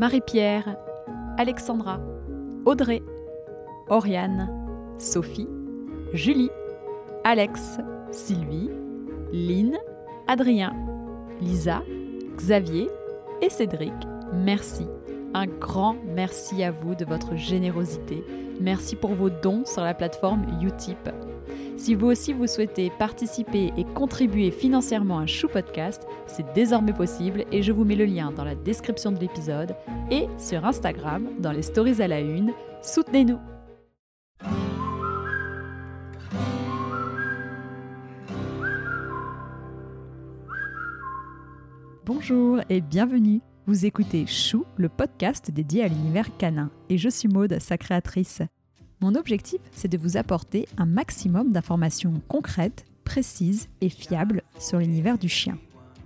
Marie-Pierre, Alexandra, Audrey, Oriane, Sophie, Julie, Alex, Sylvie, Lynn, Adrien, Lisa, Xavier et Cédric. Merci. Un grand merci à vous de votre générosité. Merci pour vos dons sur la plateforme Utip. Si vous aussi vous souhaitez participer et contribuer financièrement à Chou Podcast, c'est désormais possible et je vous mets le lien dans la description de l'épisode et sur Instagram dans les stories à la une. Soutenez-nous Bonjour et bienvenue. Vous écoutez Chou, le podcast dédié à l'univers canin, et je suis Maude, sa créatrice. Mon objectif, c'est de vous apporter un maximum d'informations concrètes, précises et fiables sur l'univers du chien.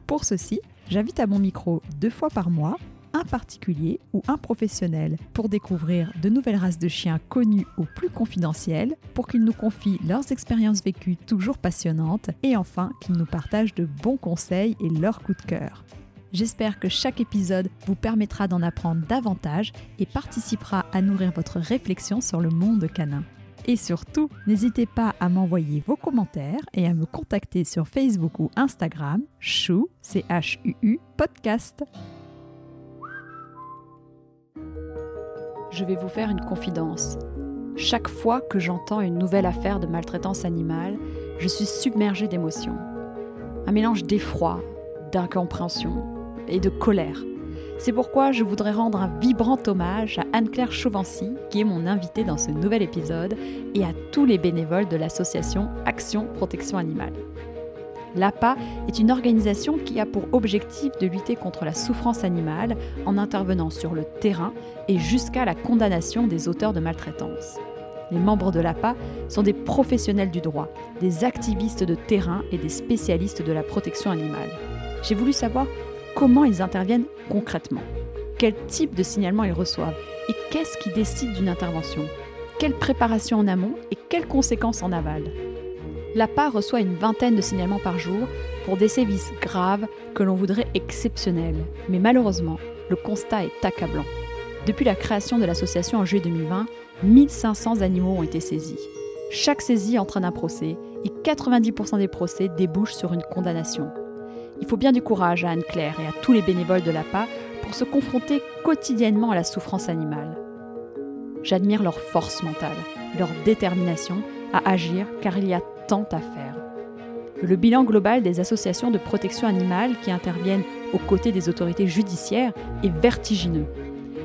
Pour ceci, j'invite à mon micro deux fois par mois un particulier ou un professionnel pour découvrir de nouvelles races de chiens connues ou plus confidentielles, pour qu'ils nous confient leurs expériences vécues toujours passionnantes et enfin qu'ils nous partagent de bons conseils et leurs coups de cœur. J'espère que chaque épisode vous permettra d'en apprendre davantage et participera à nourrir votre réflexion sur le monde canin. Et surtout, n'hésitez pas à m'envoyer vos commentaires et à me contacter sur Facebook ou Instagram, chou, c h u -U, podcast. Je vais vous faire une confidence. Chaque fois que j'entends une nouvelle affaire de maltraitance animale, je suis submergée d'émotions. Un mélange d'effroi, d'incompréhension, et de colère. C'est pourquoi je voudrais rendre un vibrant hommage à Anne-Claire Chauvency, qui est mon invitée dans ce nouvel épisode, et à tous les bénévoles de l'association Action Protection Animale. L'APA est une organisation qui a pour objectif de lutter contre la souffrance animale en intervenant sur le terrain et jusqu'à la condamnation des auteurs de maltraitance. Les membres de l'APA sont des professionnels du droit, des activistes de terrain et des spécialistes de la protection animale. J'ai voulu savoir comment ils interviennent concrètement, quel type de signalement ils reçoivent? Et qu'est-ce qui décide d'une intervention, quelle préparation en amont et quelles conséquences en aval? L'APA reçoit une vingtaine de signalements par jour pour des sévices graves que l'on voudrait exceptionnels, mais malheureusement, le constat est accablant. Depuis la création de l'association en juillet 2020, 1500 animaux ont été saisis. Chaque saisie entraîne un procès et 90% des procès débouchent sur une condamnation. Il faut bien du courage à Anne-Claire et à tous les bénévoles de l'APA pour se confronter quotidiennement à la souffrance animale. J'admire leur force mentale, leur détermination à agir car il y a tant à faire. Le bilan global des associations de protection animale qui interviennent aux côtés des autorités judiciaires est vertigineux.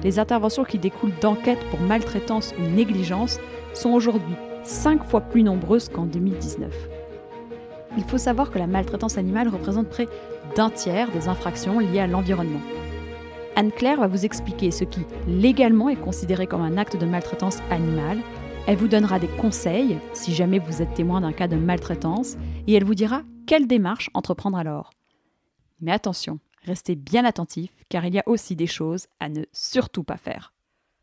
Les interventions qui découlent d'enquêtes pour maltraitance ou négligence sont aujourd'hui cinq fois plus nombreuses qu'en 2019. Il faut savoir que la maltraitance animale représente près d'un tiers des infractions liées à l'environnement. Anne-Claire va vous expliquer ce qui, légalement, est considéré comme un acte de maltraitance animale. Elle vous donnera des conseils si jamais vous êtes témoin d'un cas de maltraitance et elle vous dira quelle démarche entreprendre alors. Mais attention, restez bien attentifs car il y a aussi des choses à ne surtout pas faire.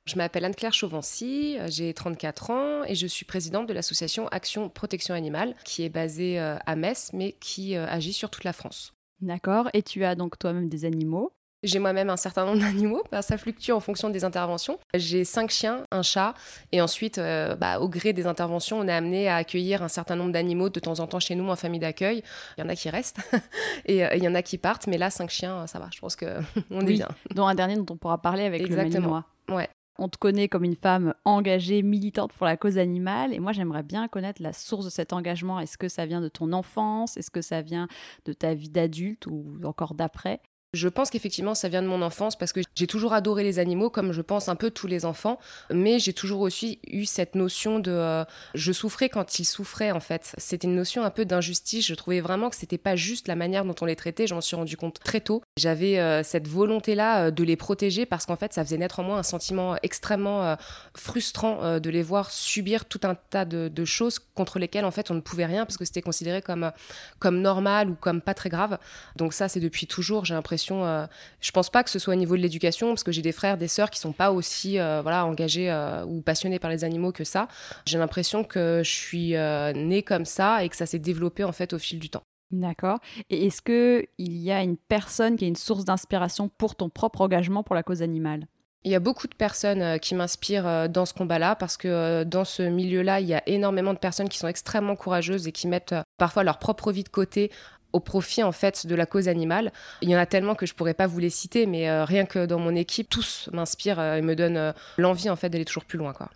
Je m'appelle Anne-Claire Chauvency, euh, j'ai 34 ans et je suis présidente de l'association Action Protection Animale qui est basée euh, à Metz mais qui euh, agit sur toute la France. D'accord, et tu as donc toi-même des animaux? J'ai moi-même un certain nombre d'animaux, ça fluctue en fonction des interventions. J'ai cinq chiens, un chat, et ensuite, bah, au gré des interventions, on est amené à accueillir un certain nombre d'animaux de temps en temps chez nous en famille d'accueil. Il y en a qui restent et il y en a qui partent, mais là, cinq chiens, ça va, je pense qu'on est bien. Dont un dernier dont on pourra parler avec Exactement. le Ouais. On te connaît comme une femme engagée, militante pour la cause animale. Et moi, j'aimerais bien connaître la source de cet engagement. Est-ce que ça vient de ton enfance? Est-ce que ça vient de ta vie d'adulte ou encore d'après? Je pense qu'effectivement, ça vient de mon enfance parce que j'ai toujours adoré les animaux, comme je pense un peu tous les enfants, mais j'ai toujours aussi eu cette notion de. Euh, je souffrais quand ils souffraient, en fait. C'était une notion un peu d'injustice. Je trouvais vraiment que c'était pas juste la manière dont on les traitait. J'en suis rendu compte très tôt. J'avais euh, cette volonté-là euh, de les protéger parce qu'en fait, ça faisait naître en moi un sentiment extrêmement frustrant de les voir subir tout un tas de, de, choses contre lesquelles, en fait, on ne pouvait rien parce que c'était considéré comme, comme normal ou comme pas très grave. Donc, ça, c'est depuis toujours, j'ai l'impression euh, je pense pas que ce soit au niveau de l'éducation, parce que j'ai des frères, des sœurs qui sont pas aussi euh, voilà engagés euh, ou passionnés par les animaux que ça. J'ai l'impression que je suis née comme ça et que ça s'est développé en fait au fil du temps. D'accord. Et est-ce que il y a une personne qui est une source d'inspiration pour ton propre engagement pour la cause animale? Il y a beaucoup de personnes qui m'inspirent dans ce combat-là parce que dans ce milieu-là, il y a énormément de personnes qui sont extrêmement courageuses et qui mettent parfois leur propre vie de côté au profit en fait de la cause animale. Il y en a tellement que je pourrais pas vous les citer, mais rien que dans mon équipe, tous m'inspirent et me donnent l'envie en fait d'aller toujours plus loin. Quoi.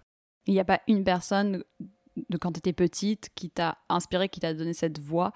Il n'y a pas une personne de quand tu étais petite qui t'a inspiré, qui t'a donné cette voix?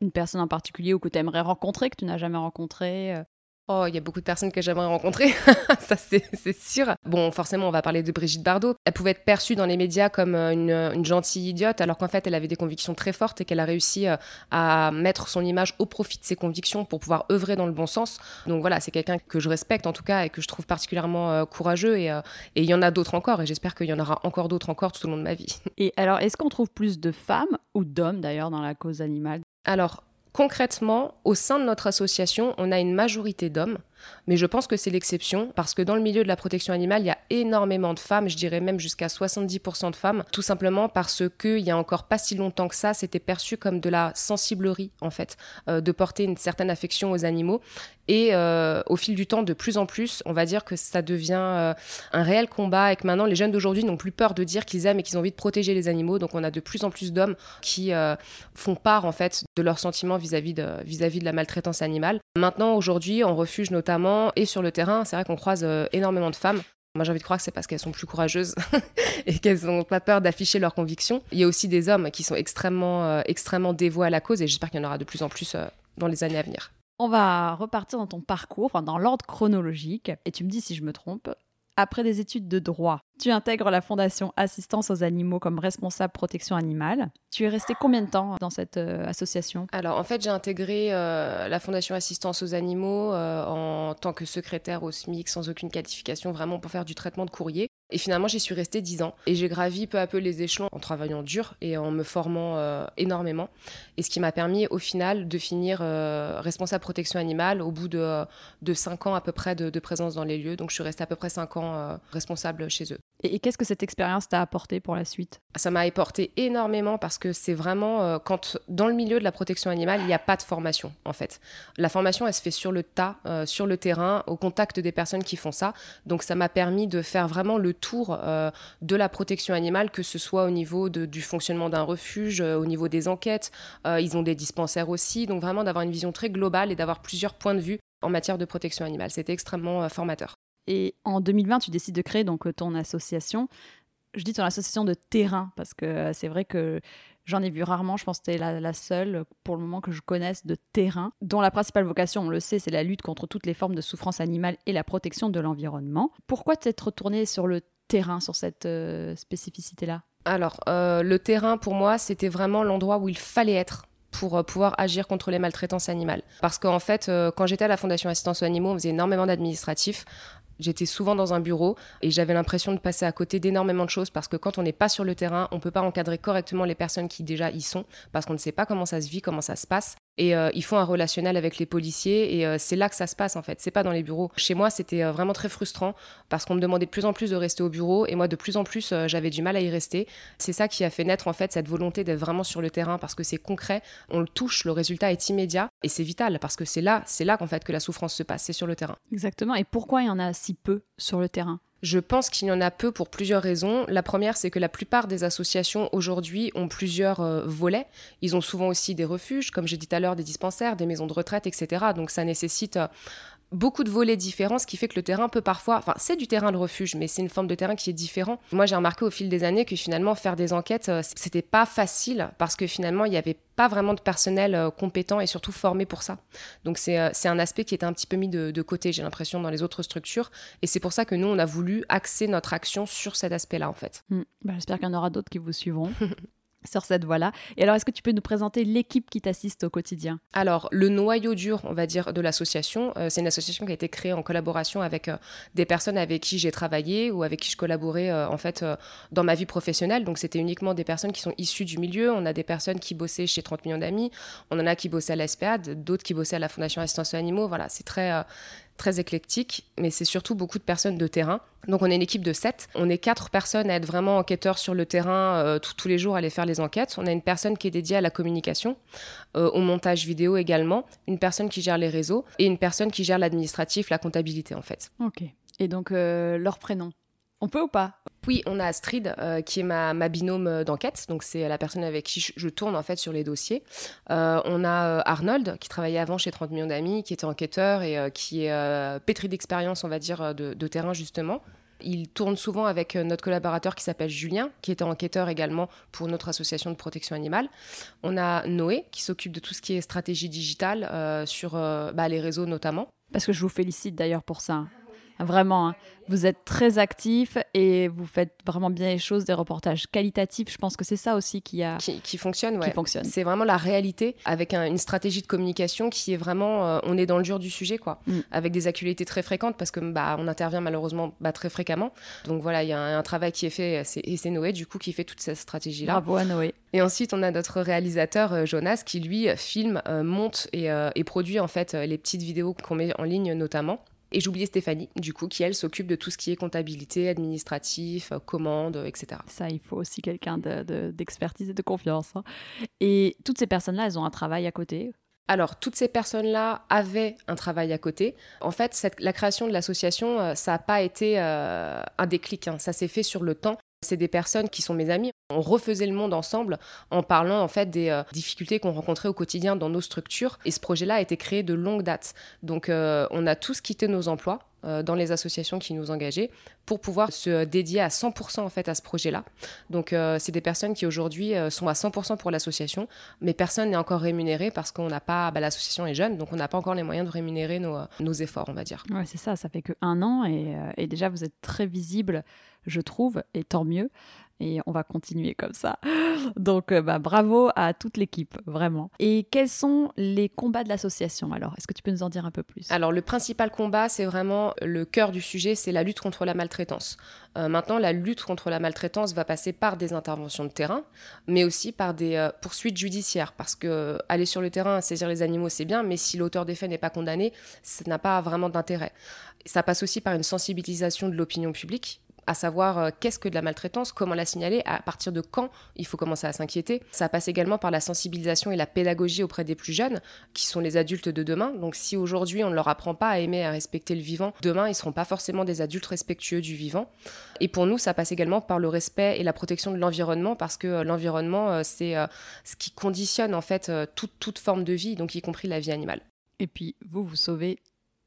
Une personne en particulier ou que tu aimerais rencontrer, que tu n'as jamais rencontré euh? Oh, il y a beaucoup de personnes que j'aimerais rencontrer, ça c'est sûr. Bon, forcément, on va parler de Brigitte Bardot. Elle pouvait être perçue dans les médias comme euh, une, gentille idiote, alors qu'en fait, elle avait des convictions très fortes et qu'elle a réussi euh, à mettre son image au profit de ses convictions pour pouvoir œuvrer dans le bon sens. Donc voilà, c'est quelqu'un que je respecte en tout cas et que je trouve particulièrement euh, courageux. Et il y en a d'autres encore, et j'espère qu'il y en aura encore d'autres encore tout au long de ma vie. Et alors, est-ce qu'on trouve plus de femmes ou d'hommes d'ailleurs dans la cause animale? Alors, Concrètement, au sein de notre association, on a une majorité d'hommes, mais je pense que c'est l'exception parce que dans le milieu de la protection animale, il y a énormément de femmes, je dirais même jusqu'à 70% de femmes, tout simplement parce que il y a encore pas si longtemps que ça, c'était perçu comme de la sensiblerie en fait, euh, de porter une certaine affection aux animaux. Et euh, au fil du temps, de plus en plus, on va dire que ça devient euh, un réel combat et que maintenant les jeunes d'aujourd'hui n'ont plus peur de dire qu'ils aiment et qu'ils ont envie de protéger les animaux. Donc on a de plus en plus d'hommes qui font part en fait de leurs sentiments vis-à-vis de, vis-à-vis de la maltraitance animale. Maintenant, aujourd'hui, en refuge notamment et sur le terrain, c'est vrai qu'on croise énormément de femmes. Moi, j'ai envie de croire que c'est parce qu'elles sont plus courageuses et qu'elles n'ont pas peur d'afficher leurs convictions. Il y a aussi des hommes qui sont extrêmement, extrêmement dévoués à la cause et j'espère qu'il y en aura de plus en plus dans les années à venir. On va repartir dans ton parcours, dans l'ordre chronologique, et tu me dis si je me trompe. Après des études de droit, tu intègres la Fondation Assistance aux animaux comme responsable protection animale. Tu es resté combien de temps dans cette euh, association? Alors en fait, j'ai intégré euh, la Fondation Assistance aux animaux euh, en tant que secrétaire au SMIC sans aucune qualification, vraiment pour faire du traitement de courrier. Et finalement, j'y suis restée dix ans. Et j'ai gravi peu à peu les échelons en travaillant dur et en me formant énormément. Et ce qui m'a permis au final de finir responsable protection animale au bout de, de cinq ans à peu près de, de, présence dans les lieux. Donc je suis restée à peu près cinq ans responsable chez eux. Et, qu'est-ce que cette expérience t'a apporté pour la suite? Ça m'a apporté énormément parce que c'est vraiment euh, quand dans le milieu de la protection animale, il n'y a pas de formation en fait. La formation, elle se fait sur le tas, euh, sur le terrain, au contact des personnes qui font ça. Donc ça m'a permis de faire vraiment le tour euh, de la protection animale, que ce soit au niveau du fonctionnement d'un refuge, au niveau des enquêtes. ils ont des dispensaires aussi, donc vraiment d'avoir une vision très globale et d'avoir plusieurs points de vue en matière de protection animale. C'était extrêmement formateur. Et en 2020, tu décides de créer donc ton association. Je dis ton association de terrain parce que euh, c'est vrai que j'en ai vu rarement. Je pense que tu es la, seule pour le moment que je connaisse de terrain, dont la principale vocation, on le sait, c'est la lutte contre toutes les formes de souffrance animale et la protection de l'environnement. Pourquoi t'être retourné sur le terrain, sur cette euh, spécificité-là? Alors, euh, le terrain, pour moi, c'était vraiment l'endroit où il fallait être pour pouvoir agir contre les maltraitances animales. Parce qu'en fait, quand j'étais à la Fondation Assistance aux Animaux, on faisait énormément d'administratifs. J'étais souvent dans un bureau et j'avais l'impression de passer à côté d'énormément de choses parce que quand on n'est pas sur le terrain, on peut pas encadrer correctement les personnes qui déjà y sont parce qu'on ne sait pas comment ça se vit, comment ça se passe. Et euh, ils font un relationnel avec les policiers et euh, c'est là que ça se passe en fait. C'est pas dans les bureaux. Chez moi, c'était euh, vraiment très frustrant parce qu'on me demandait de plus en plus de rester au bureau et moi de plus en plus j'avais du mal à y rester. C'est ça qui a fait naître en fait cette volonté d'être vraiment sur le terrain parce que c'est concret, on le touche, le résultat est immédiat et c'est vital parce que c'est là, c'est là qu'en fait que la souffrance se passe, c'est sur le terrain. Exactement. Et pourquoi il y en a si peu sur le terrain? Je pense qu'il y en a peu pour plusieurs raisons. La première, c'est que la plupart des associations aujourd'hui ont plusieurs euh, volets. Ils ont souvent aussi des refuges, comme j'ai dit tout à l'heure, des dispensaires, des maisons de retraite, etc. Donc ça nécessite euh, beaucoup de volets différents, ce qui fait que le terrain peut parfois, enfin c'est du terrain de refuge, mais c'est une forme de terrain qui est différent. Moi j'ai remarqué au fil des années que finalement faire des enquêtes, euh, c'était pas facile parce que finalement il n'y avait pas vraiment de personnel euh, compétent et surtout formé pour ça. Donc c'est euh, un aspect qui était un petit peu mis de, côté, j'ai l'impression, dans les autres structures. Et c'est pour ça que nous, on a voulu axer notre action sur cet aspect-là, en fait. Hmm. Bah, j'espère qu'il y en aura d'autres qui vous suivront. sur cette voie-là. Et alors, est-ce que tu peux nous présenter l'équipe qui t'assiste au quotidien? Alors, le noyau dur, on va dire, de l'association, euh, c'est une association qui a été créée en collaboration avec euh, des personnes avec qui j'ai travaillé ou avec qui je collaborais euh, en fait dans ma vie professionnelle. Donc, c'était uniquement des personnes qui sont issues du milieu. On a des personnes qui bossaient chez 30 millions d'amis, on en a qui bossaient à l'ESPAD, d'autres qui bossaient à la Fondation Assistance aux Animaux. Voilà, c'est très très éclectique, mais c'est surtout beaucoup de personnes de terrain. Donc on est une équipe de 7. On est quatre personnes à être vraiment enquêteurs sur le terrain euh, tous les jours, à aller faire les enquêtes. On a une personne qui est dédiée à la communication, euh, au montage vidéo également, une personne qui gère les réseaux et une personne qui gère l'administratif, la comptabilité en fait. Ok. Et donc leur prénom on peut ou pas oui, on a Astrid, euh, qui est ma, binôme euh, d'enquête. Donc, c'est la personne avec qui je, tourne, en fait, sur les dossiers. Euh, on a Arnold, qui travaillait avant chez 30 millions d'amis, qui était enquêteur et qui est pétri d'expérience, on va dire, de, terrain, justement. Il tourne souvent avec notre collaborateur qui s'appelle Julien, qui était enquêteur également pour notre association de protection animale. On a Noé, qui s'occupe de tout ce qui est stratégie digitale sur bah, les réseaux notamment. Parce que je vous félicite d'ailleurs pour ça. Vraiment, hein. vous êtes très actif et vous faites vraiment bien les choses, des reportages qualitatifs. Je pense que c'est ça aussi qui a qui, fonctionne. Qui fonctionne. C'est vraiment la réalité avec une stratégie de communication qui est vraiment, euh, on est dans le dur du sujet, quoi, mm. avec des actualités très fréquentes parce que bah on intervient malheureusement bah, très fréquemment. Donc voilà, il y a un, travail qui est fait et c'est Noé du coup qui fait toute cette stratégie là. Bravo à Noé. Et ensuite on a notre réalisateur euh, Jonas qui lui filme, euh, monte et, et produit en fait les petites vidéos qu'on met en ligne notamment. Et j'oubliais Stéphanie, du coup, qui elle s'occupe de tout ce qui est comptabilité, administratif, euh, commandes, etc. Ça, il faut aussi quelqu'un d'expertise de, et de confiance. Hein. Et toutes ces personnes-là, elles ont un travail à côté? Alors, toutes ces personnes-là avaient un travail à côté. En fait, cette, la création de l'association, euh, ça n'a pas été euh, un déclic. Hein. Ça s'est fait sur le temps. C'est des personnes qui sont mes amis. On refaisait le monde ensemble en parlant en fait des euh, difficultés qu'on rencontrait au quotidien dans nos structures. Et ce projet-là a été créé de longue date. Donc euh, on a tous quitté nos emplois euh, dans les associations qui nous engageaient pour pouvoir se dédier à 100% en fait à ce projet-là. Donc c'est des personnes qui aujourd'hui sont à 100% pour l'association, mais personne n'est encore rémunéré parce qu'on n'a pas, bah, l'association est jeune, donc on n'a pas encore les moyens de rémunérer nos, nos efforts, on va dire. Ouais, c'est ça, ça fait que un an et, et déjà vous êtes très visible je trouve, et tant mieux. Et on va continuer comme ça. Donc, euh, bah, bravo à toute l'équipe, vraiment. Et quels sont les combats de l'association alors? Est-ce que tu peux nous en dire un peu plus? Alors, le principal combat, c'est vraiment le cœur du sujet, c'est la lutte contre la maltraitance. Euh, maintenant, la lutte contre la maltraitance va passer par des interventions de terrain, mais aussi par des euh, poursuites judiciaires. Parce que aller sur le terrain, saisir les animaux, c'est bien, mais si l'auteur des faits n'est pas condamné, ça n'a pas vraiment d'intérêt. Ça passe aussi par une sensibilisation de l'opinion publique à savoir euh, qu'est-ce que de la maltraitance, comment la signaler, à partir de quand il faut commencer à s'inquiéter. Ça passe également par la sensibilisation et la pédagogie auprès des plus jeunes, qui sont les adultes de demain. Donc si aujourd'hui on ne leur apprend pas à aimer, à respecter le vivant, demain ils ne seront pas forcément des adultes respectueux du vivant. Et pour nous, ça passe également par le respect et la protection de l'environnement, parce que euh, l'environnement, euh, c'est ce qui conditionne en fait toute, toute forme de vie, donc y compris la vie animale. Et puis, vous, vous sauvez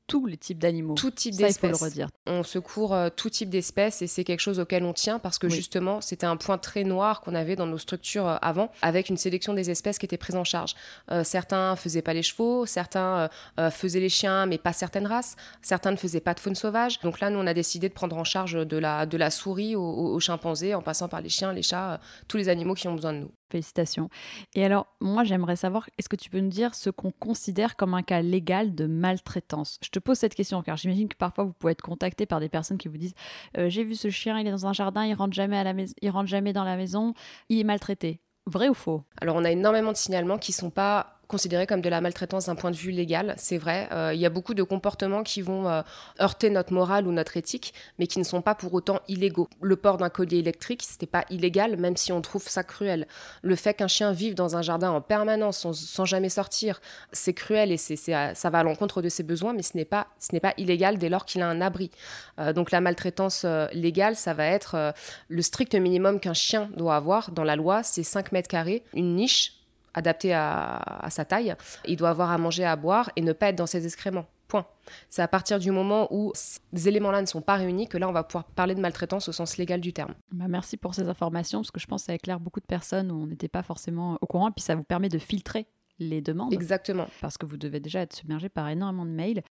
tous les types d'animaux. Tout type d'espèces. On secourt euh, tout type d'espèces et c'est quelque chose auquel on tient parce que justement, c'était un point très noir qu'on avait dans nos structures euh, avant avec une sélection des espèces qui étaient prises en charge. Euh, certains faisaient pas les chevaux, certains faisaient les chiens mais pas certaines races, certains ne faisaient pas de faune sauvage. Donc là, nous, on a décidé de prendre en charge de la, de la souris aux chimpanzés en passant par les chiens, les chats, tous les animaux qui ont besoin de nous. Félicitations. Et alors, moi, j'aimerais savoir, est-ce que tu peux nous dire ce qu'on considère comme un cas légal de maltraitance? Je te pose cette question car j'imagine que parfois vous pouvez être contacté par des personnes qui vous disent euh, J'ai vu ce chien, il est dans un jardin, il rentre jamais à la maison, il rentre jamais dans la maison, il est maltraité. Vrai ou faux? Alors, on a énormément de signalements qui sont pas considéré comme de la maltraitance d'un point de vue légal, c'est vrai. Euh, il y a beaucoup de comportements qui vont euh, heurter notre morale ou notre éthique, mais qui ne sont pas pour autant illégaux. Le port d'un collier électrique, c'était pas illégal, même si on trouve ça cruel. Le fait qu'un chien vive dans un jardin en permanence sans, jamais sortir, c'est cruel et c'est, ça va à l'encontre de ses besoins, mais ce n'est pas, ce illégal dès lors qu'il a un abri. Euh, donc la maltraitance légale, ça va être le strict minimum qu'un chien doit avoir dans la loi, c'est 5 mètres carrés, une niche adapté à, sa taille. Il doit avoir à manger, à boire et ne pas être dans ses excréments. Point. C'est à partir du moment où ces éléments-là ne sont pas réunis que là, on va pouvoir parler de maltraitance au sens légal du terme. Bah merci pour ces informations, parce que je pense que ça éclaire beaucoup de personnes où on n'était pas forcément au courant, puis ça vous permet de filtrer les demandes. Exactement. Parce que vous devez déjà être submergé par énormément de mails.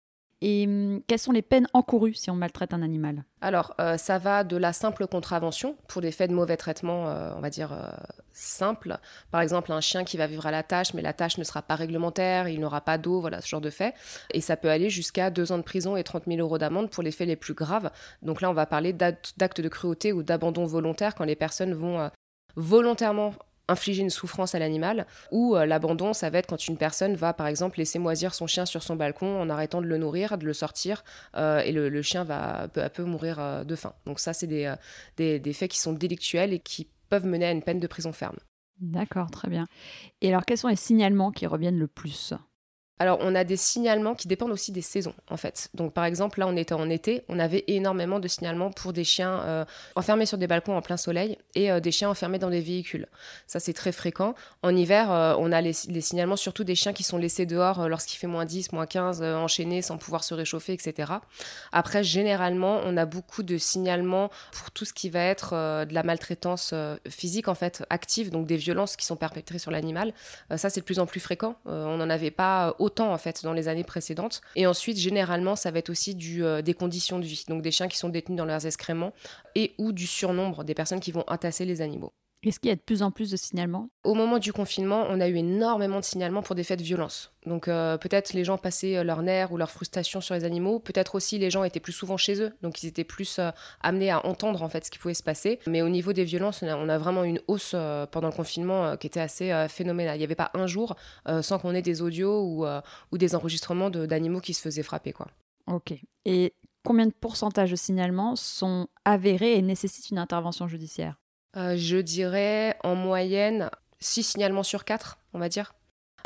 Et hum, quelles sont les peines encourues si on maltraite un animal? Alors, euh, ça va de la simple contravention pour des faits de mauvais traitement, euh, on va dire euh, simples. Par exemple, un chien qui va vivre à la tâche, mais la tâche ne sera pas réglementaire, il n'aura pas d'eau, voilà, ce genre de fait. Et ça peut aller jusqu'à deux ans de prison et 30 000 euros d'amende pour les faits les plus graves. Donc là, on va parler d'actes de cruauté ou d'abandon volontaire quand les personnes vont volontairement infliger une souffrance à l'animal, ou euh, l'abandon, ça va être quand une personne va par exemple laisser moisir son chien sur son balcon en arrêtant de le nourrir, de le sortir, euh, et le, chien va peu à peu mourir euh, de faim. Donc ça, c'est des, des, faits qui sont délictuels et qui peuvent mener à une peine de prison ferme. D'accord, très bien. Et alors, quels sont les signalements qui reviennent le plus? Alors, on a des signalements qui dépendent aussi des saisons, en fait. Donc, par exemple, là, on était en été, on avait énormément de signalements pour des chiens euh, enfermés sur des balcons en plein soleil et euh, des chiens enfermés dans des véhicules. Ça, c'est très fréquent. En hiver, euh, on a les, signalements surtout des chiens qui sont laissés dehors lorsqu'il fait moins 10, moins 15, enchaînés sans pouvoir se réchauffer, etc. Après, généralement, on a beaucoup de signalements pour tout ce qui va être de la maltraitance physique, en fait, active, donc des violences qui sont perpétrées sur l'animal. ça, c'est de plus en plus fréquent. on n'en avait pas autant en fait dans les années précédentes. Et ensuite, généralement, ça va être aussi euh, des conditions de vie, donc des chiens qui sont détenus dans leurs excréments et ou du surnombre des personnes qui vont entasser les animaux. Est-ce qu'il y a de plus en plus de signalements? Au moment du confinement, on a eu énormément de signalements pour des faits de violence. Donc euh, peut-être les gens passaient euh, leur nerfs ou leur frustration sur les animaux. Peut-être aussi les gens étaient plus souvent chez eux, donc ils étaient plus euh, amenés à entendre en fait ce qui pouvait se passer. Mais au niveau des violences, on a, vraiment une hausse pendant le confinement qui était assez phénoménale. Il n'y avait pas un jour sans qu'on ait des audios ou, ou des enregistrements d'animaux qui se faisaient frapper. Quoi. Ok. Et combien de pourcentage de signalements sont avérés et nécessitent une intervention judiciaire? Je dirais en moyenne 6 signalements sur 4, on va dire.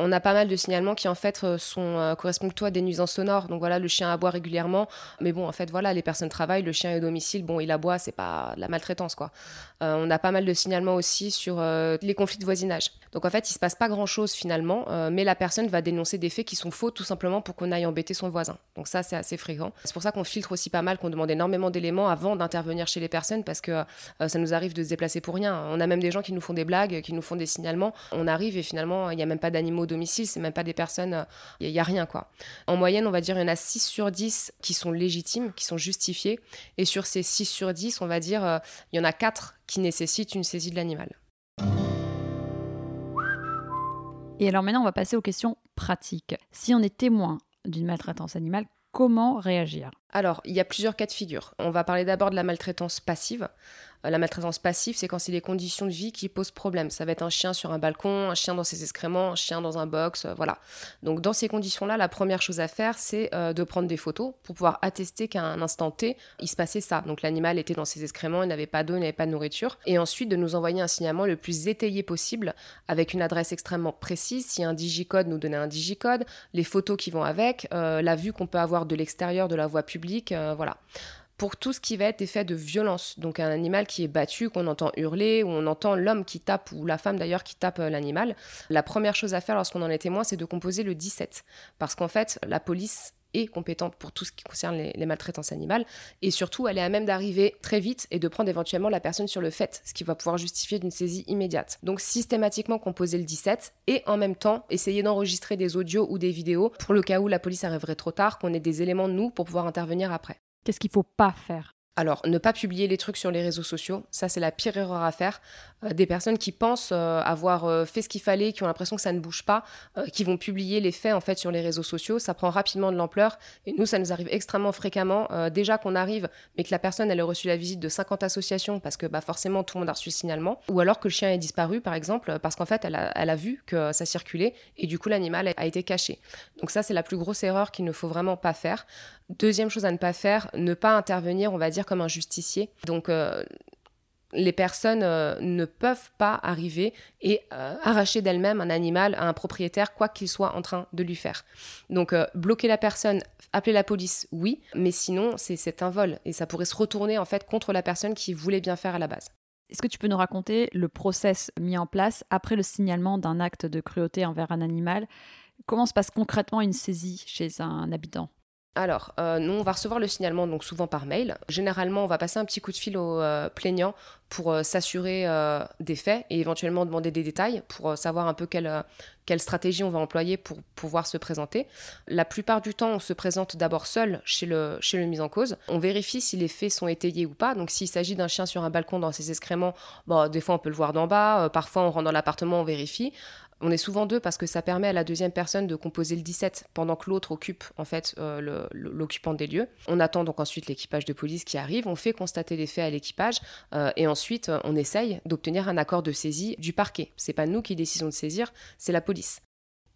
On a pas mal de signalements qui en fait euh, sont, euh, correspondent à des nuisances sonores. Donc voilà, le chien aboie régulièrement, mais bon, en fait voilà, les personnes travaillent, le chien est au domicile, bon, il aboie, c'est pas de la maltraitance quoi. Euh, on a pas mal de signalements aussi sur les conflits de voisinage. Donc en fait, il se passe pas grand chose finalement, mais la personne va dénoncer des faits qui sont faux tout simplement pour qu'on aille embêter son voisin. Donc ça, c'est assez fréquent. C'est pour ça qu'on filtre aussi pas mal, qu'on demande énormément d'éléments avant d'intervenir chez les personnes parce que ça nous arrive de se déplacer pour rien. On a même des gens qui nous font des blagues, qui nous font des signalements. On arrive et finalement, il n'y a même pas d'animaux domicile, c'est même pas des personnes, il euh, n'y a, rien quoi. En moyenne, on va dire, il y en a 6 sur 10 qui sont légitimes, qui sont justifiés, et sur ces 6 sur 10, on va dire, euh, il y en a 4 qui nécessitent une saisie de l'animal. Et alors maintenant, on va passer aux questions pratiques. Si on est témoin d'une maltraitance animale, comment réagir? Alors, il y a plusieurs cas de figure. On va parler d'abord de la maltraitance passive. Euh, la maltraitance passive, c'est quand c'est les conditions de vie qui posent problème. Ça va être un chien sur un balcon, un chien dans ses excréments, un chien dans un box, euh, voilà. Donc dans ces conditions-là, la première chose à faire, c'est euh, de prendre des photos pour pouvoir attester qu'à un instant T, il se passait ça. Donc l'animal était dans ses excréments, il n'avait pas d'eau, il n'avait pas de nourriture. Et ensuite de nous envoyer un signalement le plus étayé possible, avec une adresse extrêmement précise. Si un digicode, nous donner un digicode, les photos qui vont avec, la vue qu'on peut avoir de l'extérieur de la voie publique, voilà pour tout ce qui va être effet de violence. Donc un animal qui est battu, qu'on entend hurler, ou on entend l'homme qui tape, ou la femme d'ailleurs qui tape euh, l'animal. La première chose à faire lorsqu'on en est témoin, c'est de composer le 17. Parce qu'en fait, la police est compétente pour tout ce qui concerne les, les maltraitances animales. Et surtout, elle est à même d'arriver très vite et de prendre éventuellement la personne sur le fait, ce qui va pouvoir justifier d'une saisie immédiate. Donc systématiquement composer le 17 et en même temps essayer d'enregistrer des audios ou des vidéos pour le cas où la police arriverait trop tard, qu'on ait des éléments de nous pour pouvoir intervenir après. Qu'est-ce qu'il faut pas faire? Alors, ne pas publier les trucs sur les réseaux sociaux, ça c'est la pire erreur à faire. Euh, des personnes qui pensent euh, avoir euh, fait ce qu'il fallait, qui ont l'impression que ça ne bouge pas, qui vont publier les faits en fait sur les réseaux sociaux, ça prend rapidement de l'ampleur. Et nous, ça nous arrive extrêmement fréquemment. déjà qu'on arrive, mais que la personne elle a reçu la visite de 50 associations parce que bah, forcément tout le monde a reçu le signalement, ou alors que le chien est disparu par exemple parce qu'en fait elle a, elle a, vu que ça circulait et du coup l'animal a été caché. Donc ça c'est la plus grosse erreur qu'il ne faut vraiment pas faire. Deuxième chose à ne pas faire, ne pas intervenir, on va dire, comme un justicier. Donc, euh, les personnes euh, ne peuvent pas arriver et euh, arracher d'elles-mêmes un animal à un propriétaire, quoi qu'il soit en train de lui faire. Donc, bloquer la personne, appeler la police, oui, mais sinon, c'est un vol et ça pourrait se retourner en fait contre la personne qui voulait bien faire à la base. Est-ce que tu peux nous raconter le process mis en place après le signalement d'un acte de cruauté envers un animal? Comment se passe concrètement une saisie chez un habitant? Alors, euh, nous, on va recevoir le signalement donc souvent par mail. Généralement, on va passer un petit coup de fil au euh, plaignant pour euh, s'assurer des faits et éventuellement demander des détails pour savoir un peu quelle, quelle stratégie on va employer pour pouvoir se présenter. La plupart du temps, on se présente d'abord seul chez le, chez le mis en cause. On vérifie si les faits sont étayés ou pas. Donc, s'il s'agit d'un chien sur un balcon dans ses excréments, bon, des fois, on peut le voir d'en bas. parfois, on rentre dans l'appartement, on vérifie. On est souvent deux parce que ça permet à la deuxième personne de composer le 17 pendant que l'autre occupe en fait euh, l'occupant des lieux. On attend donc ensuite l'équipage de police qui arrive, on fait constater les faits à l'équipage euh, et ensuite on essaye d'obtenir un accord de saisie du parquet. C'est pas nous qui décidons de saisir, c'est la police.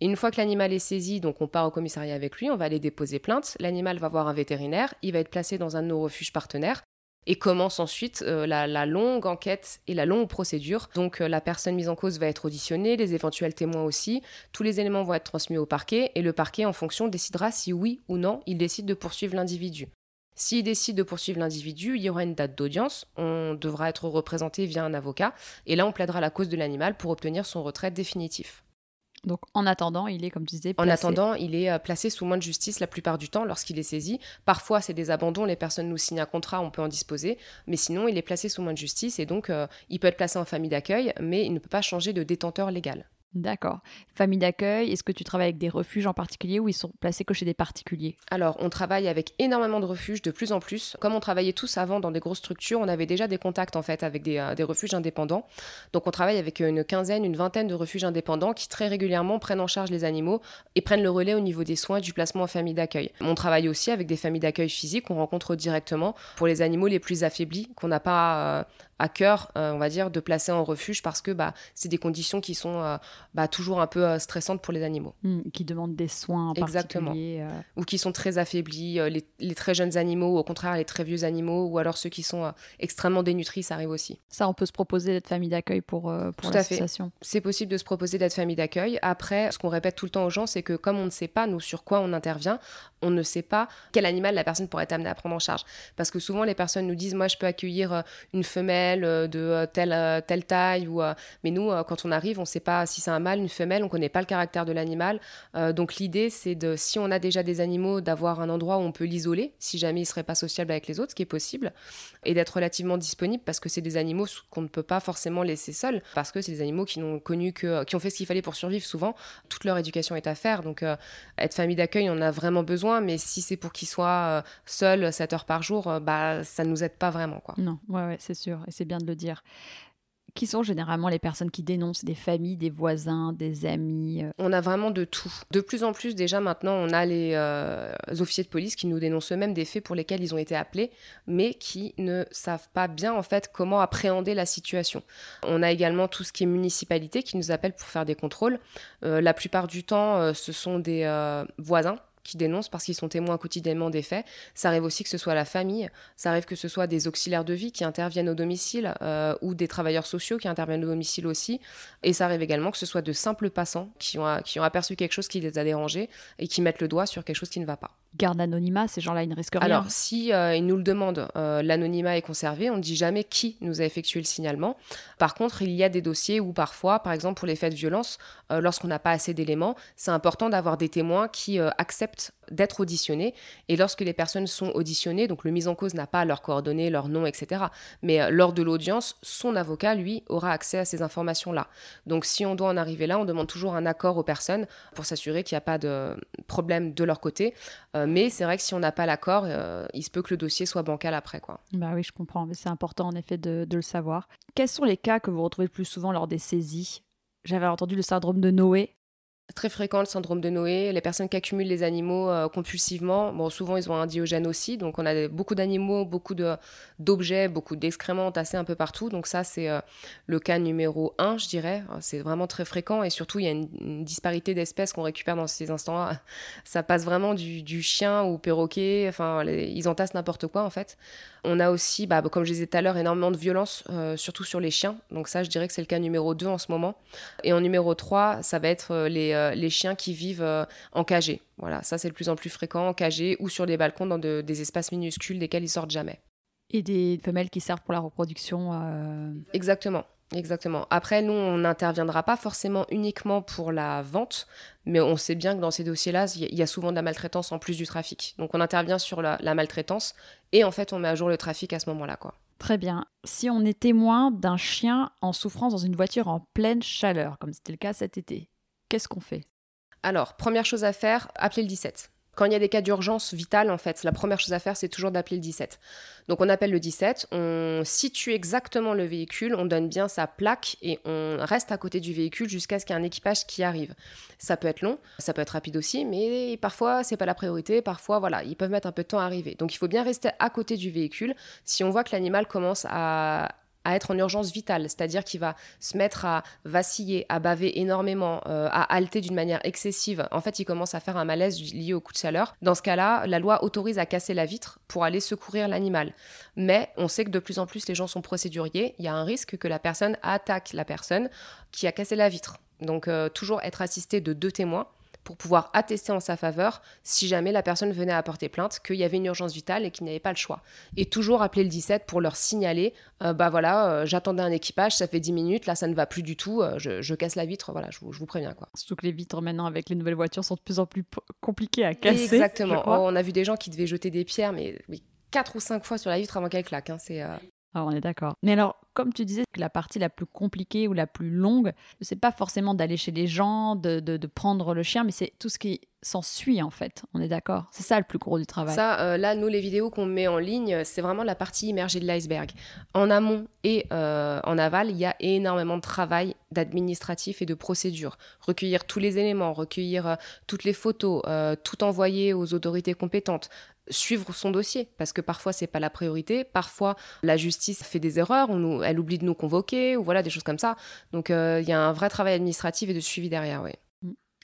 Une fois que l'animal est saisi, donc on part au commissariat avec lui, on va aller déposer plainte. L'animal va voir un vétérinaire, il va être placé dans un de nos refuges partenaires et commence ensuite euh, la, longue enquête et la longue procédure. Donc euh, la personne mise en cause va être auditionnée, les éventuels témoins aussi, tous les éléments vont être transmis au parquet et le parquet en fonction décidera si oui ou non il décide de poursuivre l'individu. S'il décide de poursuivre l'individu, il y aura une date d'audience, on devra être représenté via un avocat et là on plaidera la cause de l'animal pour obtenir son retrait définitif. Donc en attendant, il est, comme tu disais, placé. En attendant, il est euh, placé sous main de justice la plupart du temps lorsqu'il est saisi. Parfois, c'est des abandons, les personnes nous signent un contrat, on peut en disposer. Mais sinon, il est placé sous main de justice et donc euh, il peut être placé en famille d'accueil, mais il ne peut pas changer de détenteur légal. D'accord. Famille d'accueil, est-ce que tu travailles avec des refuges en particulier ou ils sont placés que chez des particuliers? Alors, on travaille avec énormément de refuges de plus en plus. Comme on travaillait tous avant dans des grosses structures, on avait déjà des contacts en fait avec des, euh, des refuges indépendants. Donc, on travaille avec une quinzaine, une vingtaine de refuges indépendants qui très régulièrement prennent en charge les animaux et prennent le relais au niveau des soins et du placement en famille d'accueil. On travaille aussi avec des familles d'accueil physiques qu'on rencontre directement pour les animaux les plus affaiblis qu'on n'a pas euh, à cœur, euh, on va dire, de placer en refuge parce que bah, c'est des conditions qui sont bah, toujours un peu euh, stressantes pour les animaux. Mmh, qui demandent des soins Exactement. Ou qui sont très affaiblis, les, très jeunes animaux, au contraire les très vieux animaux, ou alors ceux qui sont extrêmement dénutris, ça arrive aussi. Ça, on peut se proposer d'être famille d'accueil pour, pour l'association. C'est possible de se proposer d'être famille d'accueil. Après, ce qu'on répète tout le temps aux gens, c'est que comme on ne sait pas, nous, sur quoi on intervient, on ne sait pas quel animal la personne pourrait être amenée à prendre en charge. Parce que souvent, les personnes nous disent, moi, je peux accueillir une femelle euh, de euh, telle, euh, telle taille. Ou, mais nous, quand on arrive, on ne sait pas si c'est un mâle, une femelle, on ne connaît pas le caractère de l'animal. donc l'idée, c'est de, si on a déjà des animaux, d'avoir un endroit où on peut l'isoler, si jamais il ne serait pas sociable avec les autres, ce qui est possible, et d'être relativement disponible parce que c'est des animaux qu'on ne peut pas forcément laisser seuls, parce que c'est des animaux qui n'ont connu que, qui ont fait ce qu'il fallait pour survivre souvent. Toute leur éducation est à faire. Donc être famille d'accueil, on a vraiment besoin, mais si c'est pour qu'ils soient seuls 7 heures par jour, bah, ça ne nous aide pas vraiment. Quoi. Non, ouais, ouais c'est sûr et c'est bien de le dire. Qui sont généralement les personnes qui dénoncent des familles, des voisins, des amis euh? On a vraiment de tout. De plus en plus, déjà maintenant, on a les euh, officiers de police qui nous dénoncent eux-mêmes des faits pour lesquels ils ont été appelés, mais qui ne savent pas bien en fait comment appréhender la situation. On a également tout ce qui est municipalité qui nous appelle pour faire des contrôles. Euh, la plupart du temps, ce sont des voisins qui dénoncent parce qu'ils sont témoins quotidiennement des faits. Ça arrive aussi que ce soit la famille, ça arrive que ce soit des auxiliaires de vie qui interviennent au domicile euh, ou des travailleurs sociaux qui interviennent au domicile aussi. Et ça arrive également que ce soit de simples passants qui ont, qui ont aperçu quelque chose qui les a dérangés et qui mettent le doigt sur quelque chose qui ne va pas garde l'anonymat, ces gens-là, ils ne risquent rien. Alors, si euh, ils nous le demandent, euh, l'anonymat est conservé, on ne dit jamais qui nous a effectué le signalement. Par contre, il y a des dossiers où parfois, par exemple pour les faits de violence, euh, lorsqu'on n'a pas assez d'éléments, c'est important d'avoir des témoins qui acceptent d'être auditionnés. Et lorsque les personnes sont auditionnées, donc le mise en cause n'a pas leurs coordonnées, leur nom, etc. Mais lors de l'audience, son avocat, lui, aura accès à ces informations-là. Donc si on doit en arriver là, on demande toujours un accord aux personnes pour s'assurer qu'il n'y a pas de problème de leur côté. Euh, mais c'est vrai que si on n'a pas l'accord, euh, il se peut que le dossier soit bancal après. Quoi. Bah oui, je comprends, mais c'est important en effet de, de, le savoir. Quels sont les cas que vous retrouvez le plus souvent lors des saisies? J'avais entendu le syndrome de Noé. Très fréquent le syndrome de Noé, les personnes qui accumulent les animaux euh, compulsivement, bon souvent ils ont un diogène aussi, donc on a beaucoup d'animaux, beaucoup d'objets, beaucoup d'excréments tassés un peu partout, donc ça c'est euh, le cas numéro un, je dirais, c'est vraiment très fréquent. Et surtout il y a une, disparité d'espèces qu'on récupère dans ces instants-là, ça passe vraiment du, chien au perroquet, enfin ils entassent n'importe quoi en fait. On a aussi, bah, comme je disais tout à l'heure, énormément de violence, euh, surtout sur les chiens, donc ça je dirais que c'est le cas numéro 2 en ce moment, et en numéro 3 ça va être les euh, les chiens qui vivent euh, en cagé. Voilà, ça c'est de plus en plus fréquent, en cagé ou sur des balcons dans des espaces minuscules desquels ils sortent jamais. Et des femelles qui servent pour la reproduction. Euh, Exactement. Exactement. Après, nous, on n'interviendra pas forcément uniquement pour la vente, mais on sait bien que dans ces dossiers-là, il y a souvent de la maltraitance en plus du trafic. Donc, on intervient sur la, la maltraitance et en fait, on met à jour le trafic à ce moment-là, quoi. Très bien. Si on est témoin d'un chien en souffrance dans une voiture en pleine chaleur, comme c'était le cas cet été, qu'est-ce qu'on fait? Alors, première chose à faire, appeler le 17. Quand il y a des cas d'urgence vitale, en fait, la première chose à faire, c'est toujours d'appeler le 17. Donc on appelle le 17, on situe exactement le véhicule, on donne bien sa plaque et on reste à côté du véhicule jusqu'à ce qu'il y ait un équipage qui arrive. Ça peut être long, ça peut être rapide aussi, mais parfois c'est pas la priorité, parfois voilà, ils peuvent mettre un peu de temps à arriver. Donc il faut bien rester à côté du véhicule. Si on voit que l'animal commence à à être en urgence vitale, c'est-à-dire qu'il va se mettre à vaciller, à baver énormément, euh, à halter d'une manière excessive. En fait, il commence à faire un malaise lié au coup de chaleur. Dans ce cas-là, la loi autorise à casser la vitre pour aller secourir l'animal. Mais on sait que de plus en plus les gens sont procéduriers. Il y a un risque que la personne attaque la personne qui a cassé la vitre. Donc euh, toujours être assisté de deux témoins pour pouvoir attester en sa faveur si jamais la personne venait à porter plainte qu'il y avait une urgence vitale et qu'il n'y avait pas le choix. Et toujours appeler le 17 pour leur signaler euh, bah voilà, euh, j'attendais un équipage, ça fait 10 minutes, là ça ne va plus du tout, euh, je, casse la vitre, voilà, je vous, préviens quoi. Surtout que les vitres maintenant avec les nouvelles voitures sont de plus en plus compliquées à casser. Exactement. Oh, on a vu des gens qui devaient jeter des pierres, mais, quatre 4 ou 5 fois sur la vitre avant qu'elle claque. Hein, c'est ah, on est d'accord. Mais alors, comme tu disais, que la partie la plus compliquée ou la plus longue, c'est pas forcément d'aller chez les gens, de, de, prendre le chien, mais c'est tout ce qui s'ensuit en fait. On est d'accord C'est ça le plus gros du travail. Ça, euh, là, nous, les vidéos qu'on met en ligne, c'est vraiment la partie immergée de l'iceberg. En amont et euh, en aval, il y a énormément de travail d'administratif et de procédure. Recueillir tous les éléments, recueillir euh, toutes les photos, tout envoyer aux autorités compétentes, suivre son dossier parce que parfois c'est pas la priorité, parfois la justice fait des erreurs, on elle oublie de nous convoquer ou voilà des choses comme ça. Donc euh, il y a un vrai travail administratif et de suivi derrière.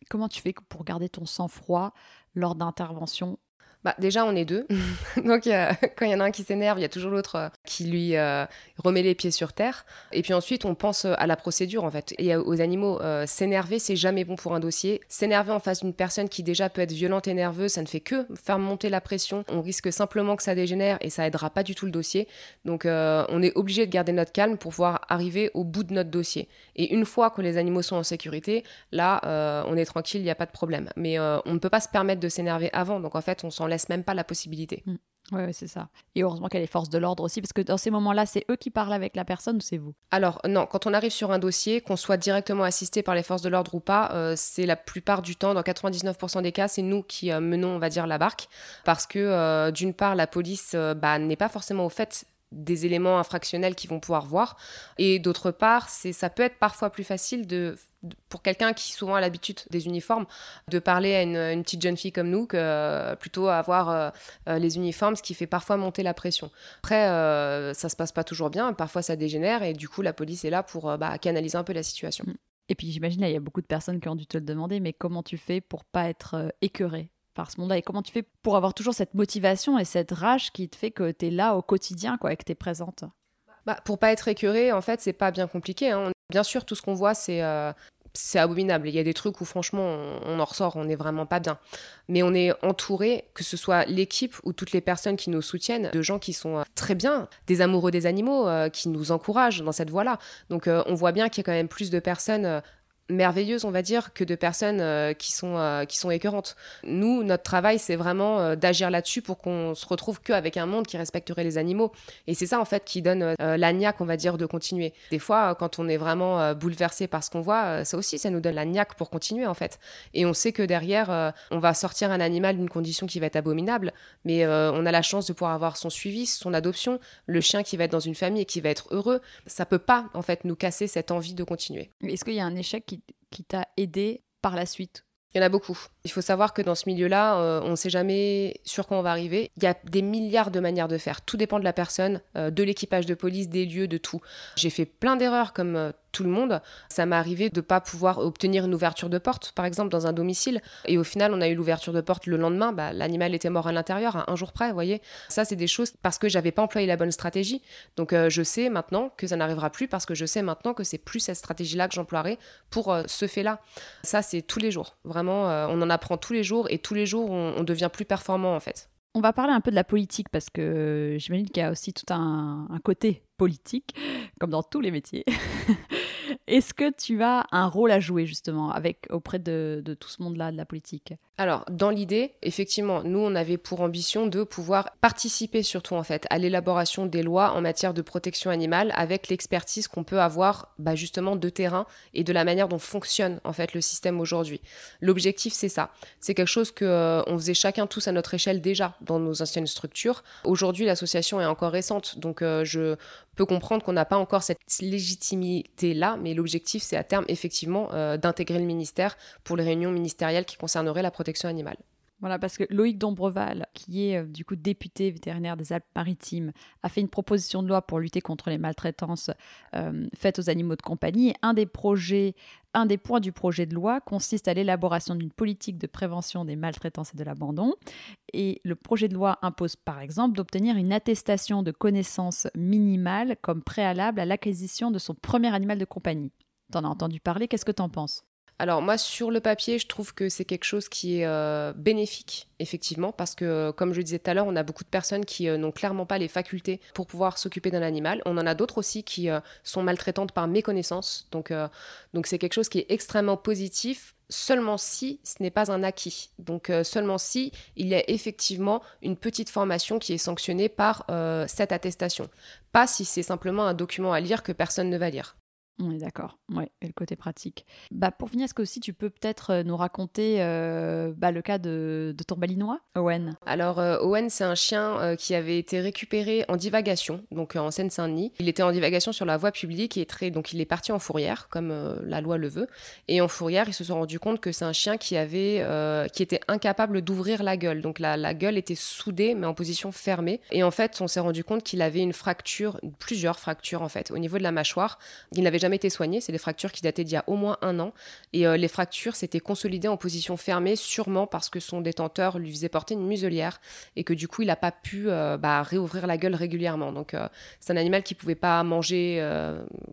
Comment tu fais pour garder ton sang-froid lors d'interventions bah, déjà, on est deux. Donc, quand il y en a un qui s'énerve, il y a toujours l'autre euh, qui lui euh, remet les pieds sur terre. Et puis ensuite, on pense euh, à la procédure, en fait, et aux animaux. S'énerver, c'est jamais bon pour un dossier. S'énerver en face d'une personne qui déjà peut être violente et nerveuse, ça ne fait que faire monter la pression. On risque simplement que ça dégénère et ça aidera pas du tout le dossier. Donc, on est obligé de garder notre calme pour pouvoir arriver au bout de notre dossier. Et une fois que les animaux sont en sécurité, là, on est tranquille, il n'y a pas de problème. Mais on ne peut pas se permettre de s'énerver avant. Donc, en fait, on s'en laisse même pas la possibilité. Mm. Oui, ouais, c'est ça. Et heureusement qu'il y a les forces de l'ordre aussi, parce que dans ces moments-là, c'est eux qui parlent avec la personne ou c'est vous? Alors non, quand on arrive sur un dossier, qu'on soit directement assisté par les forces de l'ordre ou pas, euh, c'est la plupart du temps, dans 99% des cas, c'est nous qui euh, menons, on va dire, la barque, parce que euh, d'une part, la police bah, n'est pas forcément au fait des éléments infractionnels qu'ils vont pouvoir voir. Et d'autre part, c'est ça peut être parfois plus facile de pour quelqu'un qui souvent a l'habitude des uniformes, de parler à une, petite jeune fille comme nous que euh, plutôt avoir euh, euh, les uniformes, ce qui fait parfois monter la pression. Après, ça se passe pas toujours bien, parfois ça dégénère et du coup la police est là pour bah, canaliser un peu la situation. Mm. Et puis j'imagine, il y a beaucoup de personnes qui ont dû te le demander, mais comment tu fais pour pas être écœuré par ce monde-là Et comment tu fais pour avoir toujours cette motivation et cette rage qui te fait que tu es là au quotidien, quoi, et que tu es présente? Bah, Pour pas être écœuré, en fait, c'est pas bien compliqué. Hein. Bien sûr, tout ce qu'on voit, c'est euh, c'est abominable. Il y a des trucs où franchement on, en ressort, on n'est vraiment pas bien. Mais on est entouré, que ce soit l'équipe ou toutes les personnes qui nous soutiennent, de gens qui sont euh, très bien, des amoureux des animaux, euh, qui nous encouragent dans cette voie-là. Donc on voit bien qu'il y a quand même plus de personnes merveilleuses, on va dire, que de personnes euh, qui, sont, euh, qui sont écœurantes. Nous, notre travail, c'est vraiment euh, d'agir là-dessus pour qu'on se retrouve qu'avec un monde qui respecterait les animaux. Et c'est ça, en fait, qui donne la niaque, on va dire, de continuer. Des fois, quand on est vraiment bouleversé par ce qu'on voit, ça aussi, ça nous donne la niaque pour continuer, en fait. Et on sait que derrière, on va sortir un animal d'une condition qui va être abominable, mais on a la chance de pouvoir avoir son suivi, son adoption, le chien qui va être dans une famille et qui va être heureux. Ça peut pas, en fait, nous casser cette envie de continuer. Est-ce qu'il y a un échec qui qui t'a aidé par la suite? Il y en a beaucoup. Il faut savoir que dans ce milieu-là, euh, on ne sait jamais sur quoi on va arriver. Il y a des milliards de manières de faire. Tout dépend de la personne, euh, de l'équipage de police, des lieux, de tout. J'ai fait plein d'erreurs comme euh, tout le monde. Ça m'est arrivé de ne pas pouvoir obtenir une ouverture de porte, par exemple, dans un domicile. Et au final, on a eu l'ouverture de porte le lendemain. Bah, L'animal était mort à l'intérieur, à un jour près, vous voyez. Ça, c'est des choses parce que j'avais pas employé la bonne stratégie. Donc, je sais maintenant que ça n'arrivera plus parce que je sais maintenant que c'est plus cette stratégie-là que j'emploierai pour ce fait-là. Ça, c'est tous les jours. Vraiment, on en apprend tous les jours et tous les jours, on, devient plus performant, en fait. On va parler un peu de la politique parce que j'imagine qu'il y a aussi tout un, côté politique, comme dans tous les métiers. Est-ce que tu as un rôle à jouer justement auprès de, tout ce monde-là de la politique? Alors, dans l'idée, effectivement, nous, on avait pour ambition de pouvoir participer surtout, en fait, à l'élaboration des lois en matière de protection animale avec l'expertise qu'on peut avoir, bah, justement, de terrain et de la manière dont fonctionne, en fait, le système aujourd'hui. L'objectif, c'est ça. C'est quelque chose que euh, faisait chacun tous à notre échelle déjà dans nos anciennes structures. Aujourd'hui, l'association est encore récente, donc euh, je peux comprendre qu'on n'a pas encore cette légitimité-là, mais l'objectif, c'est à terme, effectivement, euh, d'intégrer le ministère pour les réunions ministérielles qui concerneraient la protection animale. Voilà, parce que Loïc Dombreval, qui est euh, du coup député vétérinaire des Alpes-Maritimes, a fait une proposition de loi pour lutter contre les maltraitances euh, faites aux animaux de compagnie. un des projets, un des points du projet de loi consiste à l'élaboration d'une politique de prévention des maltraitances et de l'abandon. Et le projet de loi impose par exemple d'obtenir une attestation de connaissance minimale comme préalable à l'acquisition de son premier animal de compagnie. T'en as entendu parler, qu'est-ce que t'en penses? Alors moi, sur le papier, je trouve que c'est quelque chose qui est euh, bénéfique, effectivement, parce que, comme je disais tout à l'heure, on a beaucoup de personnes qui euh, n'ont clairement pas les facultés pour pouvoir s'occuper d'un animal. On en a d'autres aussi qui euh, sont maltraitantes par méconnaissance. Donc, donc c'est quelque chose qui est extrêmement positif seulement si ce n'est pas un acquis. Donc seulement si il y a effectivement une petite formation qui est sanctionnée par cette attestation. Pas si c'est simplement un document à lire que personne ne va lire. On est d'accord, ouais, et le côté pratique. Bah, pour finir, est-ce que aussi tu peux peut-être euh, nous raconter euh, bah, le cas de, ton balinois, Owen? Alors, euh, Owen, c'est un chien qui avait été récupéré en divagation, donc en Seine-Saint-Denis. Il était en divagation sur la voie publique et donc il est parti en fourrière, comme la loi le veut. Et en fourrière, ils se sont rendus compte que c'est un chien qui avait, qui était incapable d'ouvrir la gueule. Donc la, la gueule était soudée, mais en position fermée. Et en fait, on s'est rendu compte qu'il avait une fracture, plusieurs fractures en fait, au niveau de la mâchoire. Il n'avait jamais été soignées. C'est des fractures qui dataient d'il y a au moins un an. Et euh, les fractures s'étaient consolidées en position fermée, sûrement parce que son détenteur lui faisait porter une muselière et que du coup, il n'a pas pu euh, bah, réouvrir la gueule régulièrement. Donc, euh, c'est un animal qui pouvait pas manger,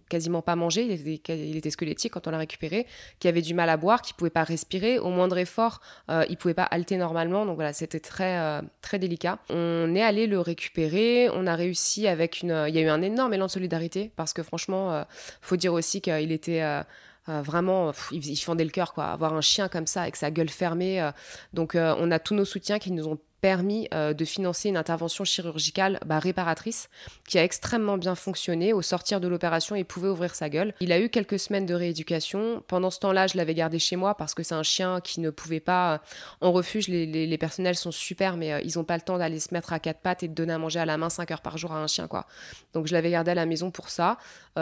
quasiment pas manger. Il était, il était, squelettique quand on l'a récupéré, qui avait du mal à boire, qui pouvait pas respirer. Au moindre effort, il pouvait pas halter normalement. Donc voilà, c'était très, très délicat. On est allé le récupérer. On a réussi avec une. Il y a eu un énorme élan de solidarité parce que franchement, faut dire aussi qu'il était euh, euh, vraiment, il, fendait le cœur, quoi. Avoir un chien comme ça avec sa gueule fermée. Euh. donc, on a tous nos soutiens qui nous ont permis de financer une intervention chirurgicale bah, réparatrice qui a extrêmement bien fonctionné. Au sortir de l'opération, il pouvait ouvrir sa gueule. Il a eu quelques semaines de rééducation. Pendant ce temps-là, je l'avais gardé chez moi parce que c'est un chien qui ne pouvait pas... En refuge, les, personnels sont super, mais ils n'ont pas le temps d'aller se mettre à quatre pattes et de donner à manger à la main 5 heures par jour à un chien. quoi. Donc je l'avais gardé à la maison pour ça,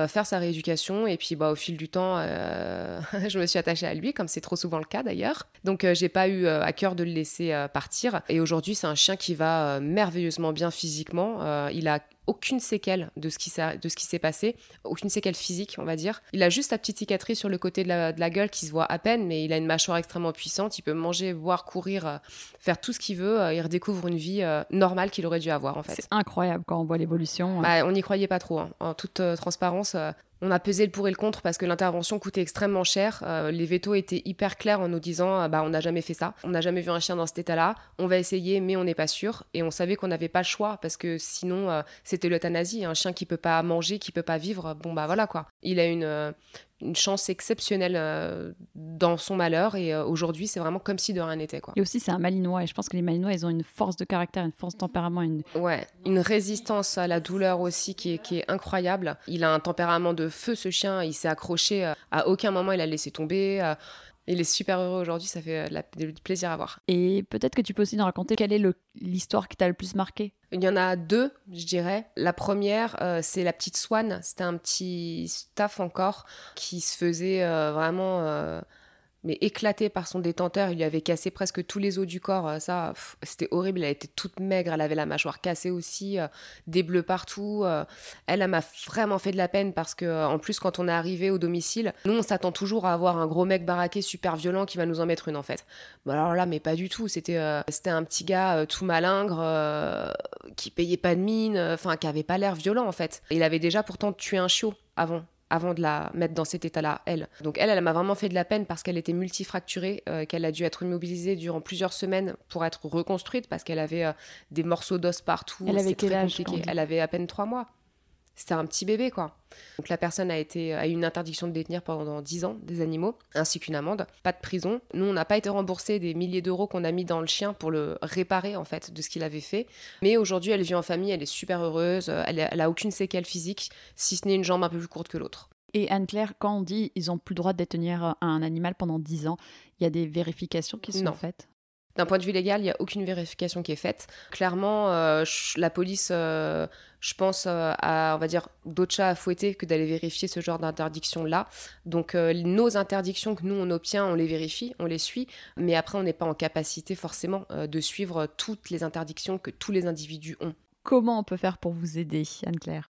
faire sa rééducation. Et puis bah, au fil du temps, je me suis attachée à lui, comme c'est trop souvent le cas d'ailleurs. Donc j'ai pas eu à cœur de le laisser partir. Et aujourd'hui, c'est un chien qui va euh, merveilleusement bien physiquement. Euh, il a aucune séquelle de ce qui s'est passé, aucune séquelle physique, on va dire. Il a juste sa petite cicatrice sur le côté de la, gueule qui se voit à peine, mais il a une mâchoire extrêmement puissante. Il peut manger, boire, courir, euh, faire tout ce qu'il veut. il redécouvre une vie normale qu'il aurait dû avoir, en fait. C'est incroyable quand on voit l'évolution. Bah, on n'y croyait pas trop. Hein. En toute transparence, on a pesé le pour et le contre parce que l'intervention coûtait extrêmement cher. Euh, les vétos étaient hyper clairs en nous disant euh, bah on n'a jamais fait ça, on n'a jamais vu un chien dans cet état-là, on va essayer mais on n'est pas sûr et on savait qu'on n'avait pas le choix parce que sinon euh, c'était l'euthanasie, un chien qui peut pas manger, qui peut pas vivre, bon bah voilà quoi. Il a une une chance exceptionnelle euh, dans son malheur et euh, aujourd'hui c'est vraiment comme si de rien n'était quoi. Et aussi c'est un malinois et je pense que les malinois ils ont une force de caractère, une force de tempérament, une ouais, une résistance à la douleur aussi qui est, qui est incroyable. Il a un tempérament de feu ce chien, il s'est accroché euh, à aucun moment il a laissé tomber. Il est super heureux aujourd'hui, ça fait du plaisir à voir. Et peut-être que tu peux aussi nous raconter quelle est l'histoire qui t'a le plus marqué Il y en a deux, je dirais. La première, euh, c'est la petite Swan. C'était un petit staff encore qui se faisait euh, vraiment euh, mais éclatée par son détenteur. Il lui avait cassé presque tous les os du corps. Euh, ça, c'était horrible. Elle était toute maigre. Elle avait la mâchoire cassée aussi, euh, des bleus partout. Euh. elle, elle m'a vraiment fait de la peine parce que, en plus, quand on est arrivé au domicile, nous, on s'attend toujours à avoir un gros mec baraqué super violent qui va nous en mettre une, en fait. Bon, alors là, mais pas du tout. C'était c'était un petit gars tout malingre qui payait pas de mine, enfin, qui avait pas l'air violent, en fait. Il avait déjà pourtant tué un chiot avant avant de la mettre dans cet état-là, elle. Donc elle, elle m'a vraiment fait de la peine parce qu'elle était multifracturée, euh, qu'elle a dû être immobilisée durant plusieurs semaines pour être reconstruite parce qu'elle avait euh, des morceaux d'os partout. Elle avait quel âge Elle avait à peine trois mois. C'était un petit bébé, quoi. Donc la personne a, été, a eu une interdiction de détenir pendant 10 ans des animaux, ainsi qu'une amende, pas de prison. Nous, on n'a pas été remboursé des milliers d'euros qu'on a mis dans le chien pour le réparer, en fait, de ce qu'il avait fait. Mais aujourd'hui, elle vit en famille, elle est super heureuse, elle, elle a aucune séquelle physique, si ce n'est une jambe un peu plus courte que l'autre. Et Anne-Claire, quand on dit ils ont plus le droit de détenir un animal pendant 10 ans, il y a des vérifications qui sont faites? D'un point de vue légal, il n'y a aucune vérification qui est faite. Clairement, euh, la police, euh, je pense, euh, a, on va dire, d'autres chats à fouetter que d'aller vérifier ce genre d'interdiction-là. Donc, nos interdictions que nous, on obtient, on les vérifie, on les suit, mais après, on n'est pas en capacité forcément de suivre toutes les interdictions que tous les individus ont. Comment on peut faire pour vous aider, Anne-Claire?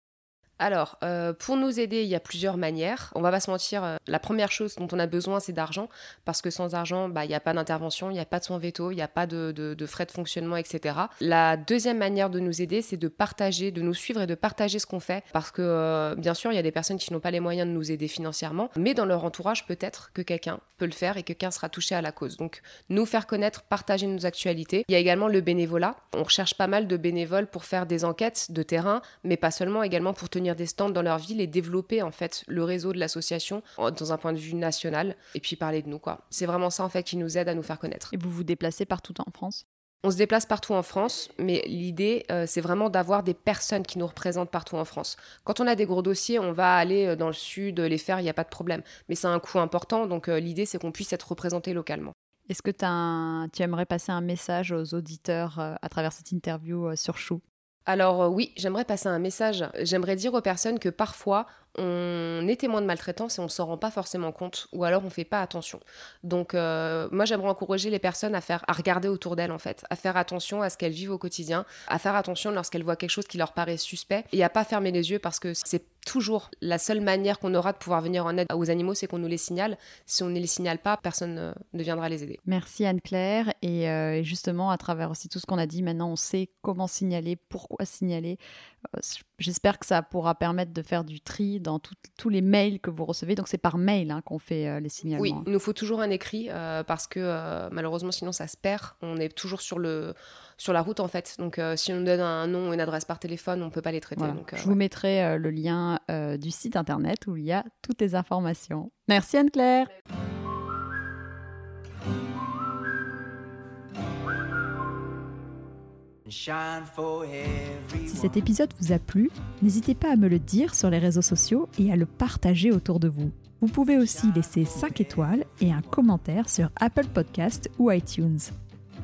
Alors, euh, pour nous aider, il y a plusieurs manières. On va pas se mentir, euh, la première chose dont on a besoin, c'est d'argent, parce que sans argent, bah, il n'y a pas d'intervention, il n'y a pas de soins veto, il n'y a pas de, frais de fonctionnement, etc. La deuxième manière de nous aider, c'est de partager, de nous suivre et de partager ce qu'on fait, parce que euh, bien sûr, il y a des personnes qui n'ont pas les moyens de nous aider financièrement, mais dans leur entourage, peut-être que quelqu'un peut le faire et que quelqu'un sera touché à la cause. Donc, nous faire connaître, partager nos actualités. Il y a également le bénévolat. On recherche pas mal de bénévoles pour faire des enquêtes de terrain, mais pas seulement, également pour tenir des stands dans leur ville et développer en fait le réseau de l'association dans un point de vue national et puis parler de nous quoi. C'est vraiment ça en fait qui nous aide à nous faire connaître. Et vous vous déplacez partout en France? On se déplace partout en France, mais l'idée, euh, c'est vraiment d'avoir des personnes qui nous représentent partout en France. Quand on a des gros dossiers, on va aller euh, dans le sud les faire, il n'y a pas de problème. Mais c'est un coût important, donc euh, l'idée, c'est qu'on puisse être représenté localement. Est-ce que tu aimerais passer un message aux auditeurs à travers cette interview sur Chou? Alors euh, oui, j'aimerais passer un message. J'aimerais dire aux personnes que parfois, on est témoin de maltraitance et on ne s'en rend pas forcément compte, ou alors on fait pas attention. Donc euh, moi j'aimerais encourager les personnes à faire, à regarder autour d'elles en fait, à faire attention à ce qu'elles vivent au quotidien, à faire attention lorsqu'elles voient quelque chose qui leur paraît suspect, et à pas fermer les yeux parce que c'est toujours la seule manière qu'on aura de pouvoir venir en aide aux animaux, c'est qu'on nous les signale. Si on ne les signale pas, personne ne viendra les aider. Merci Anne-Claire. Et euh, justement, à travers aussi tout ce qu'on a dit, maintenant on sait comment signaler, pourquoi signaler. Euh, j'espère que ça pourra permettre de faire du tri dans tous les mails que vous recevez. Donc c'est par mail hein, qu'on fait euh, les signalements. Oui, il nous faut toujours un écrit euh, parce que malheureusement sinon ça se perd. On est toujours sur le sur la route en fait. Donc si on nous donne un nom ou une adresse par téléphone, on ne peut pas les traiter. Je vous mettrai le lien du site internet où il y a toutes les informations. Merci Anne-Claire. Si cet épisode vous a plu, n'hésitez pas à me le dire sur les réseaux sociaux et à le partager autour de vous. Vous pouvez aussi laisser 5 étoiles et un commentaire sur Apple Podcast ou iTunes.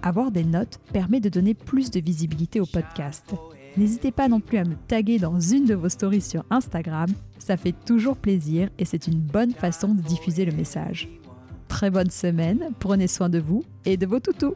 Avoir des notes permet de donner plus de visibilité au podcast. N'hésitez pas non plus à me taguer dans une de vos stories sur Instagram, ça fait toujours plaisir et c'est une bonne façon de diffuser le message. Très bonne semaine, prenez soin de vous et de vos toutous